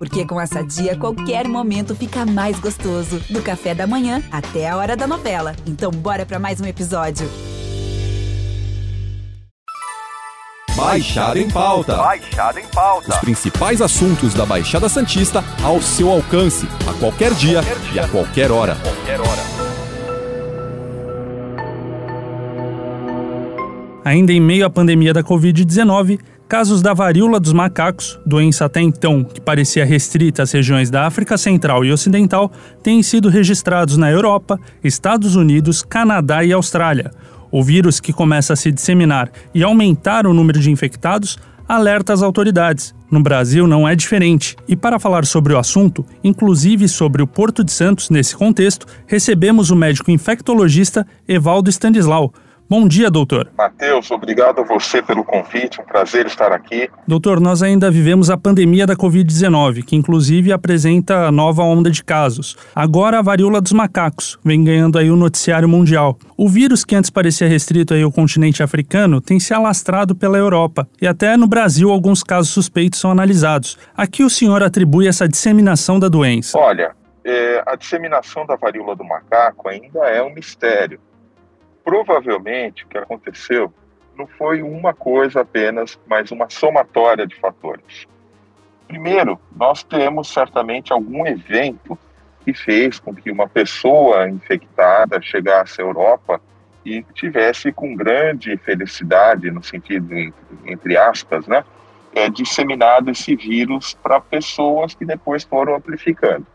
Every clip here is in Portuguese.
Porque com essa dia, qualquer momento fica mais gostoso. Do café da manhã até a hora da novela. Então, bora para mais um episódio. Baixada em pauta. Baixada em pauta. Os principais assuntos da Baixada Santista ao seu alcance, a qualquer dia, Qualquer dia. e a qualquer hora. Qualquer hora. Ainda em meio à pandemia da Covid-19, casos da varíola dos macacos, doença até então que parecia restrita às regiões da África Central e Ocidental, têm sido registrados na Europa, Estados Unidos, Canadá e Austrália. O vírus que começa a se disseminar e aumentar o número de infectados alerta as autoridades. No Brasil não é diferente. E para falar sobre o assunto, inclusive sobre o Porto de Santos nesse contexto, recebemos o médico infectologista Evaldo Stanislau. Bom dia, doutor. Matheus, obrigado a você pelo convite, um prazer estar aqui. Doutor, nós ainda vivemos a pandemia da Covid-19, que inclusive apresenta nova onda de casos. Agora a varíola dos macacos vem ganhando aí o noticiário mundial. O vírus que antes parecia restrito aí ao continente africano tem se alastrado pela Europa e até no Brasil alguns casos suspeitos são analisados. A que o senhor atribui essa disseminação da doença? Olha, é, a disseminação da varíola do macaco ainda é um mistério. Provavelmente o que aconteceu não foi uma coisa apenas, mas uma somatória de fatores. Primeiro, nós temos certamente algum evento que fez com que uma pessoa infectada chegasse à Europa e tivesse com grande felicidade, no sentido en- entre aspas, né, é, disseminado esse vírus para pessoas que depois foram amplificando.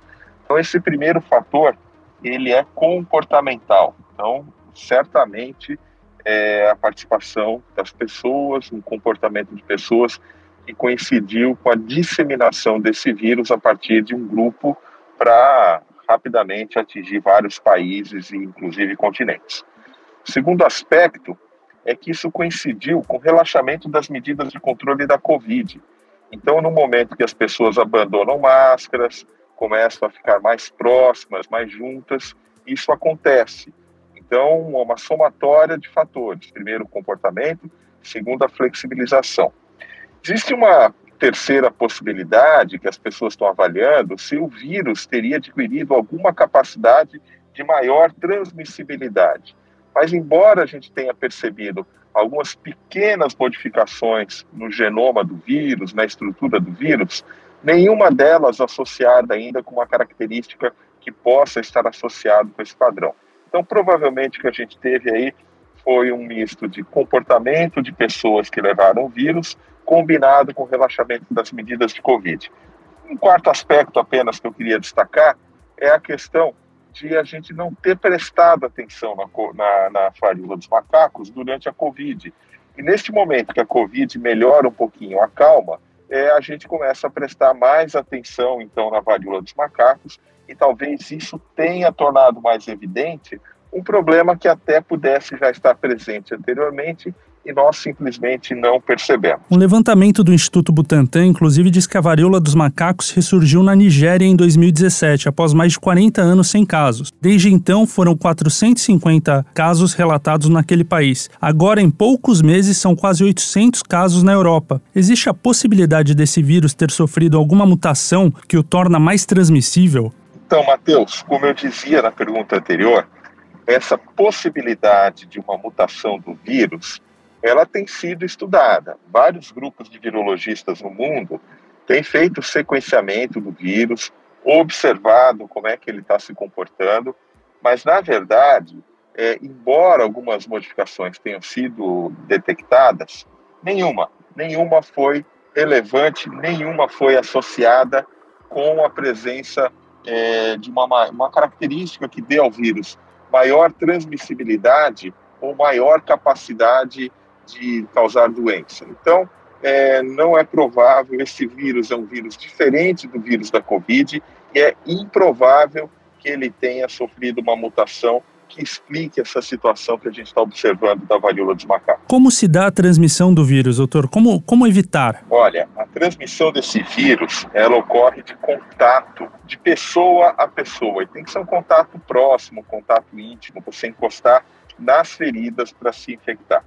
Então esse primeiro fator ele é comportamental. Então certamente é a participação das pessoas, um comportamento de pessoas que coincidiu com a disseminação desse vírus a partir de um grupo para rapidamente atingir vários países e inclusive continentes. O segundo aspecto é que isso coincidiu com o relaxamento das medidas de controle da Covid. Então, no momento que as pessoas abandonam máscaras, começam a ficar mais próximas, mais juntas, isso acontece. Então, é uma somatória de fatores. Primeiro, comportamento. Segundo, a flexibilização. Existe uma terceira possibilidade que as pessoas estão avaliando se o vírus teria adquirido alguma capacidade de maior transmissibilidade. Mas, embora a gente tenha percebido algumas pequenas modificações no genoma do vírus, na estrutura do vírus, nenhuma delas associada ainda com uma característica que possa estar associado com esse padrão. Então, provavelmente o que a gente teve aí foi um misto de comportamento de pessoas que levaram o vírus, combinado com o relaxamento das medidas de Covid. Um quarto aspecto apenas que eu queria destacar é a questão de a gente não ter prestado atenção na, na, na varíola dos macacos durante a Covid. E neste momento que a Covid melhora um pouquinho, acalma, é, a gente começa a prestar mais atenção, então, na varíola dos macacos, e talvez isso tenha tornado mais evidente um problema que até pudesse já estar presente anteriormente e nós simplesmente não percebemos. Um levantamento do Instituto Butantan, inclusive, diz que a varíola dos macacos ressurgiu na Nigéria em 2017, após mais de 40 anos sem casos. Desde então, foram 450 casos relatados naquele país. Agora, em poucos meses, são quase 800 casos na Europa. Existe a possibilidade desse vírus ter sofrido alguma mutação que o torna mais transmissível? Então, Matheus, como eu dizia na pergunta anterior, essa possibilidade de uma mutação do vírus, ela tem sido estudada. Vários grupos de virologistas no mundo têm feito sequenciamento do vírus, observado como é que ele está se comportando, mas na verdade, é, embora algumas modificações tenham sido detectadas, nenhuma, nenhuma foi relevante, nenhuma foi associada com a presença é, de uma, ma- uma característica que dê ao vírus maior transmissibilidade ou maior capacidade de causar doença. Então, é, não é provável, esse vírus é um vírus diferente do vírus da Covid e é improvável que ele tenha sofrido uma mutação que explique essa situação que a gente está observando da varíola dos macacos. Como se dá a transmissão do vírus, doutor? Como, como evitar? Olha, a transmissão desse vírus, ela ocorre de contato de pessoa a pessoa. E tem que ser um contato próximo, um contato íntimo, você encostar nas feridas para se infectar.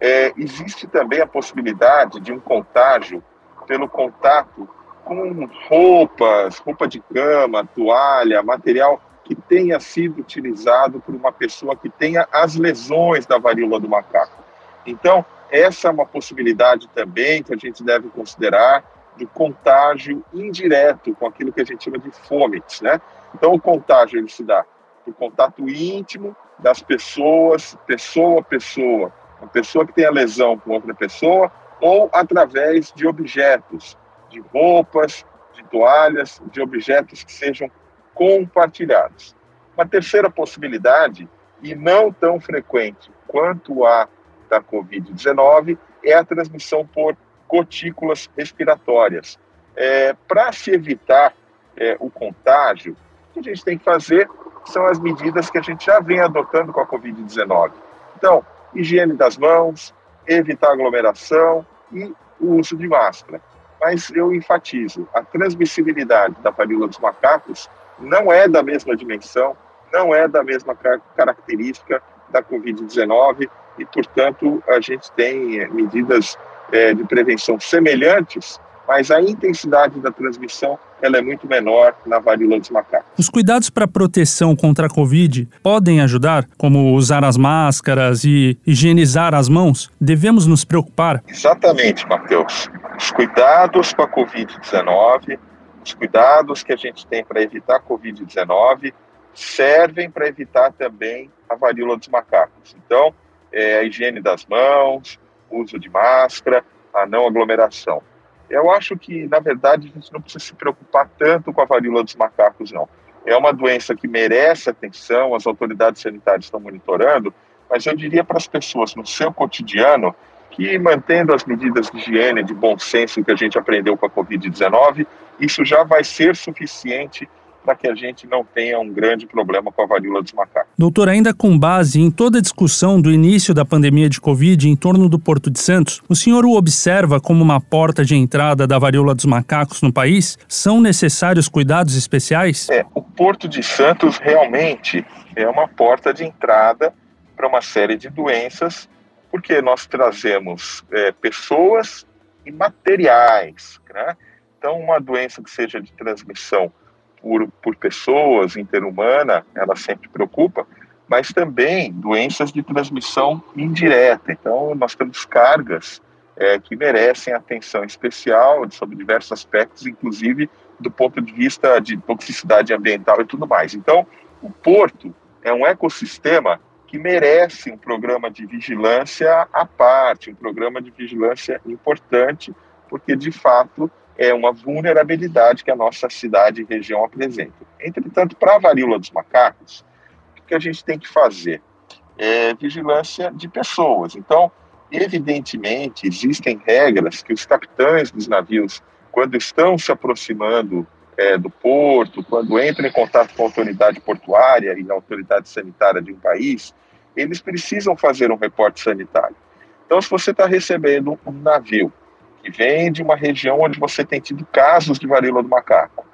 É, existe também a possibilidade de um contágio pelo contato com roupas, roupa de cama, toalha, material que tenha sido utilizado por uma pessoa que tenha as lesões da varíola do macaco. Então, essa é uma possibilidade também que a gente deve considerar do contágio indireto com aquilo que a gente chama de fomites, né? Então, o contágio ele se dá por contato íntimo das pessoas, pessoa a pessoa, uma pessoa que tem a lesão com outra pessoa, ou através de objetos, de roupas, de toalhas, de objetos que sejam compartilhados. Uma terceira possibilidade, e não tão frequente quanto a da Covid-19, é a transmissão por gotículas respiratórias. É, Para se evitar é, o contágio, o que a gente tem que fazer são as medidas que a gente já vem adotando com a Covid-19. Então, higiene das mãos, evitar aglomeração e o uso de máscara. Mas eu enfatizo, a transmissibilidade da varíola dos macacos não é da mesma dimensão, não é da mesma característica da Covid-19 e, portanto, a gente tem eh, medidas é, de prevenção semelhantes, mas a intensidade da transmissão ela é muito menor na varíola dos macacos. Os cuidados para proteção contra a Covid podem ajudar, como usar as máscaras e higienizar as mãos? Devemos nos preocupar? Exatamente, Matheus. Os cuidados com a Covid-19, os cuidados que a gente tem para evitar a Covid-19 servem para evitar também a varíola dos macacos. Então, é, a higiene das mãos, uso de máscara, a não aglomeração. Eu acho que, na verdade, a gente não precisa se preocupar tanto com a varíola dos macacos, não. É uma doença que merece atenção, as autoridades sanitárias estão monitorando, mas eu diria para as pessoas no seu cotidiano que, mantendo as medidas de higiene, de bom senso que a gente aprendeu com a Covid-19, isso já vai ser suficiente para que a gente não tenha um grande problema com a varíola dos macacos. Doutor, ainda com base em toda a discussão do início da pandemia de Covid em torno do Porto de Santos, o senhor o observa como uma porta de entrada da varíola dos macacos no país? São necessários cuidados especiais? É, o Porto de Santos realmente é uma porta de entrada para uma série de doenças, porque nós trazemos é, pessoas e materiais, né? Então, uma doença que seja de transmissão por, por pessoas, interhumana, ela sempre preocupa, mas também doenças de transmissão indireta. Então, nós temos cargas é, que merecem atenção especial sobre diversos aspectos, inclusive do ponto de vista de toxicidade ambiental e tudo mais. Então, o porto é um ecossistema que merece um programa de vigilância à parte, um programa de vigilância importante, porque de fato é uma vulnerabilidade que a nossa cidade e região apresenta. Entretanto, para a varíola dos macacos, o que a gente tem que fazer? É vigilância de pessoas. Então, evidentemente, existem regras que os capitães dos navios, quando estão se aproximando é, do porto, quando entram em contato com a autoridade portuária e a autoridade sanitária de um país, eles precisam fazer um reporte sanitário. Então, se você está recebendo um navio que vem de uma região onde você tem tido casos de varíola do macaco.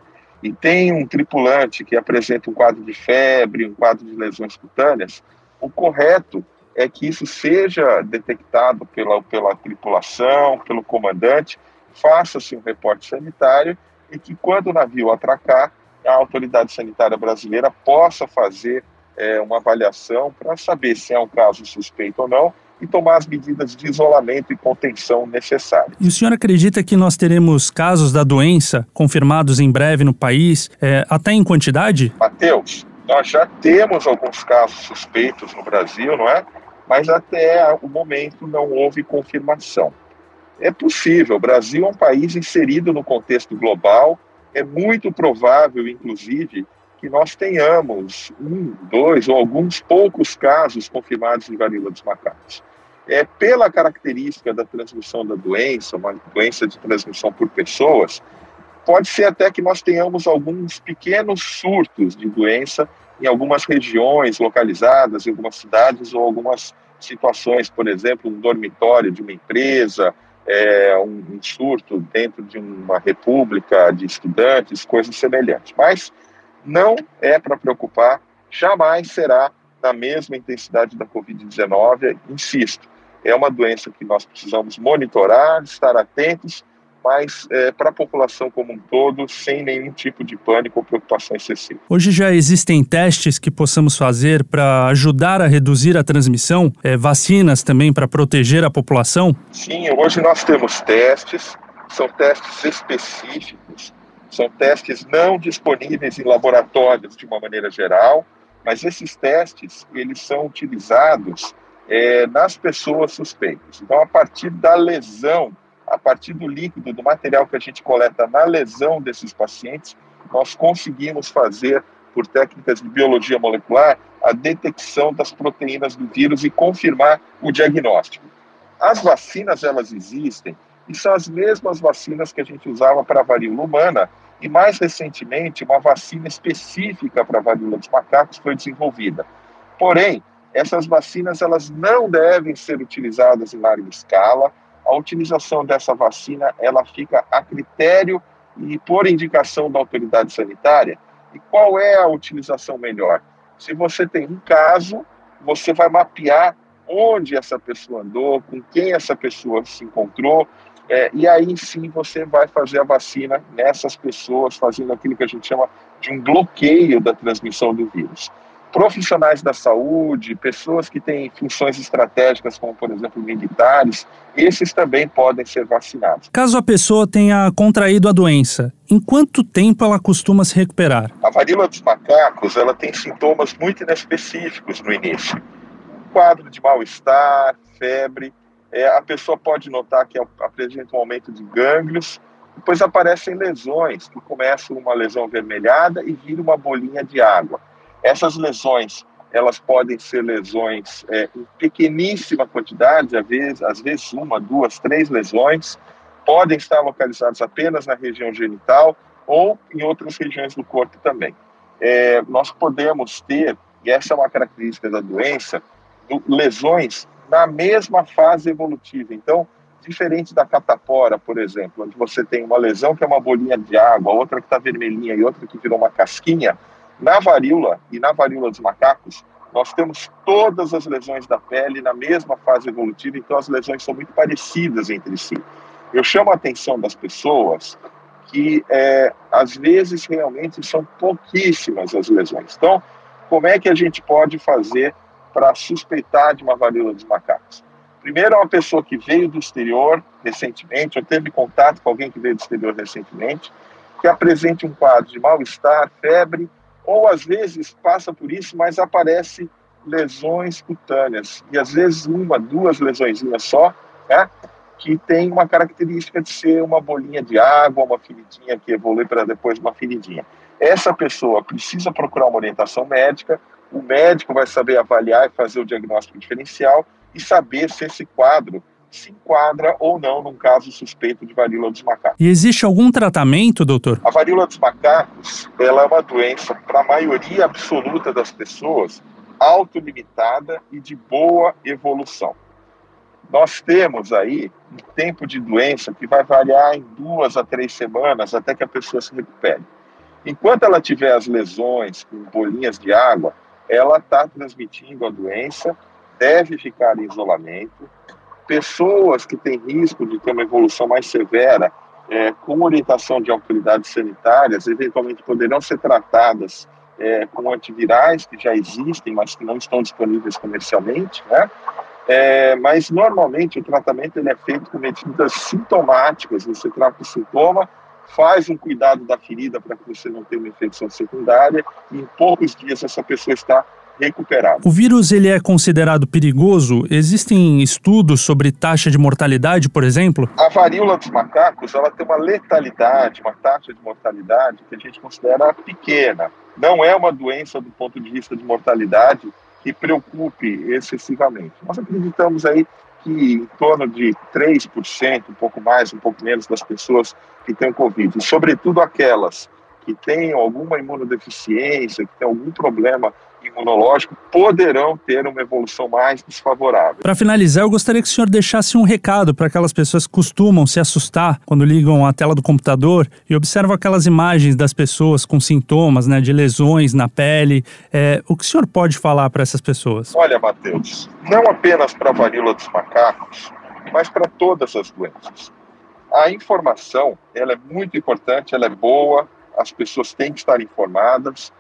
E tem um tripulante que apresenta um quadro de febre, um quadro de lesões cutâneas, o correto é que isso seja detectado pela, pela tripulação, pelo comandante, faça-se um reporte sanitário e que quando o navio atracar, a autoridade sanitária brasileira possa fazer é, uma avaliação para saber se é um caso suspeito ou não e tomar as medidas de isolamento e contenção necessárias. E o senhor acredita que nós teremos casos da doença confirmados em breve no país, é, até em quantidade? Matheus, nós já temos alguns casos suspeitos no Brasil, não é? Mas até o momento não houve confirmação. É possível, o Brasil é um país inserido no contexto global, é muito provável, inclusive, que nós tenhamos um, dois ou alguns poucos casos confirmados de varíola dos macacos. É, pela característica da transmissão da doença, uma doença de transmissão por pessoas, pode ser até que nós tenhamos alguns pequenos surtos de doença em algumas regiões localizadas, em algumas cidades ou algumas situações, por exemplo, um dormitório de uma empresa, é, um, um surto dentro de uma república de estudantes, coisas semelhantes. Mas não é para preocupar, jamais será da mesma intensidade da Covid-19. Insisto, é uma doença que nós precisamos monitorar, estar atentos, mas é, para a população como um todo, sem nenhum tipo de pânico ou preocupação excessiva. Hoje já existem testes que possamos fazer para ajudar a reduzir a transmissão, é, vacinas também para proteger a população? Sim, hoje nós temos testes, são testes específicos, são testes não disponíveis em laboratórios de uma maneira geral, mas esses testes eles são utilizados é, nas pessoas suspeitas. Então, a partir da lesão a partir do líquido, do material que a gente coleta na lesão desses pacientes, nós conseguimos fazer, por técnicas de biologia molecular, a detecção das proteínas do vírus e confirmar o diagnóstico. As vacinas, elas existem, e são as mesmas vacinas que a gente usava para a varíola humana, e mais recentemente, uma vacina específica para a varíola dos macacos foi desenvolvida. Porém, essas vacinas elas não devem ser utilizadas em larga escala, a utilização dessa vacina ela fica a critério e por indicação da autoridade sanitária. E qual é a utilização melhor? Se você tem um caso, você vai mapear onde essa pessoa andou, com quem essa pessoa se encontrou, é, e aí sim você vai fazer a vacina nessas pessoas, fazendo aquilo que a gente chama de um bloqueio da transmissão do vírus profissionais da saúde, pessoas que têm funções estratégicas, como por exemplo militares, esses também podem ser vacinados. Caso a pessoa tenha contraído a doença, em quanto tempo ela costuma se recuperar? A varíola dos macacos, ela tem sintomas muito inespecíficos no início. Um quadro de mal-estar, febre, é, a pessoa pode notar que apresenta um aumento de gânglios, depois aparecem lesões, que começam uma lesão vermelhada e vira uma bolinha de água. Essas lesões, elas podem ser lesões é, em pequeníssima quantidade, às vezes, às vezes uma, duas, três lesões, podem estar localizadas apenas na região genital ou em outras regiões do corpo também. É, nós podemos ter, e essa é uma característica da doença, lesões na mesma fase evolutiva. Então, diferente da catapora, por exemplo, onde você tem uma lesão que é uma bolinha de água, outra que está vermelhinha e outra que virou uma casquinha, na varíola e na varíola dos macacos, nós temos todas as lesões da pele na mesma fase evolutiva, então as lesões são muito parecidas entre si. Eu chamo a atenção das pessoas que, é, às vezes, realmente são pouquíssimas as lesões. Então, como é que a gente pode fazer para suspeitar de uma varíola dos macacos? Primeiro, é uma pessoa que veio do exterior recentemente, ou teve contato com alguém que veio do exterior recentemente, que apresente um quadro de mal-estar, febre, ou às vezes passa por isso, mas aparece lesões cutâneas, e às vezes uma, duas lesões só, né, que tem uma característica de ser uma bolinha de água, uma feridinha que evolui para depois uma feridinha. Essa pessoa precisa procurar uma orientação médica, o médico vai saber avaliar e fazer o diagnóstico diferencial e saber se esse quadro se enquadra ou não num caso suspeito de varíola dos macacos. E existe algum tratamento, doutor? A varíola dos macacos, ela é uma doença para a maioria absoluta das pessoas autolimitada e de boa evolução. Nós temos aí um tempo de doença que vai variar em duas a três semanas até que a pessoa se recupere. Enquanto ela tiver as lesões com bolinhas de água, ela está transmitindo a doença, deve ficar em isolamento, pessoas que têm risco de ter uma evolução mais severa, é, com orientação de autoridades sanitárias, eventualmente poderão ser tratadas é, com antivirais que já existem, mas que não estão disponíveis comercialmente, né? É, mas normalmente o tratamento ele é feito com medidas sintomáticas. Você trata o sintoma, faz um cuidado da ferida para que você não tenha uma infecção secundária e em poucos dias essa pessoa está recuperado. O vírus ele é considerado perigoso? Existem estudos sobre taxa de mortalidade, por exemplo? A varíola dos macacos ela tem uma letalidade, uma taxa de mortalidade que a gente considera pequena. Não é uma doença do ponto de vista de mortalidade que preocupe excessivamente. Nós acreditamos aí que em torno de 3%, um pouco mais, um pouco menos das pessoas que têm Covid, e sobretudo aquelas que tenham alguma imunodeficiência, que têm algum problema imunológico poderão ter uma evolução mais desfavorável. Para finalizar, eu gostaria que o senhor deixasse um recado para aquelas pessoas que costumam se assustar quando ligam a tela do computador e observam aquelas imagens das pessoas com sintomas né, de lesões na pele. É, o que o senhor pode falar para essas pessoas? Olha, Matheus, não apenas para a varíola dos macacos, mas para todas as doenças. a informação, ela é muito importante, ela é boa, as pessoas têm que estar informadas,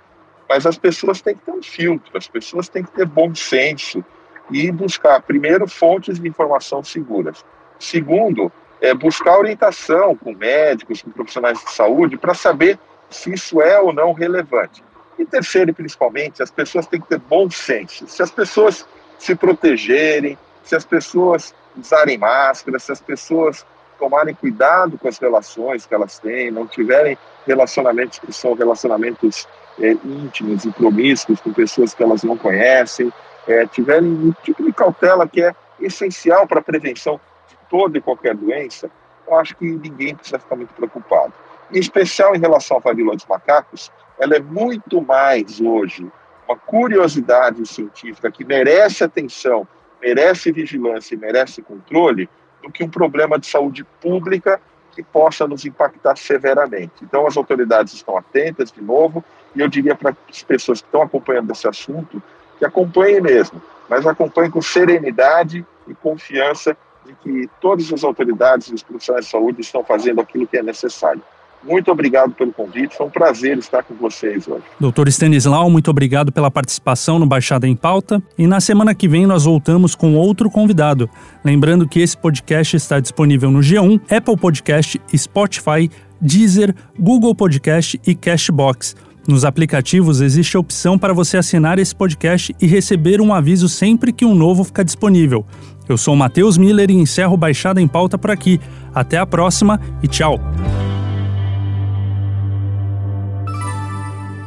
mas as pessoas têm que ter um filtro, as pessoas têm que ter bom senso e buscar, primeiro, fontes de informação seguras. Segundo, é buscar orientação com médicos, com profissionais de saúde, para saber se isso é ou não relevante. E terceiro, e principalmente, as pessoas têm que ter bom senso. Se as pessoas se protegerem, se as pessoas usarem máscara, se as pessoas tomarem cuidado com as relações que elas têm, não tiverem relacionamentos que são relacionamentos é, íntimos e promíscuos com pessoas que elas não conhecem, é, tiverem um tipo de cautela que é essencial para a prevenção de toda e qualquer doença, eu acho que ninguém precisa ficar muito preocupado. Em especial em relação à varíola dos macacos, ela é muito mais hoje uma curiosidade científica que merece atenção, merece vigilância e merece controle do que um problema de saúde pública que possa nos impactar severamente. Então, as autoridades estão atentas, de novo, e eu diria para as pessoas que estão acompanhando esse assunto que acompanhem mesmo, mas acompanhem com serenidade e confiança de que todas as autoridades e os profissionais de saúde estão fazendo aquilo que é necessário. Muito obrigado pelo convite, foi um prazer estar com vocês hoje. Doutor Stanislau, muito obrigado pela participação no Baixada em Pauta. E na semana que vem nós voltamos com outro convidado. Lembrando que esse podcast está disponível no G1, Apple Podcast, Spotify, Deezer, Google Podcast e Cashbox. Nos aplicativos existe a opção para você assinar esse podcast e receber um aviso sempre que um novo ficar disponível. Eu sou Matheus Miller e encerro Baixada em Pauta por aqui. Até a próxima e tchau!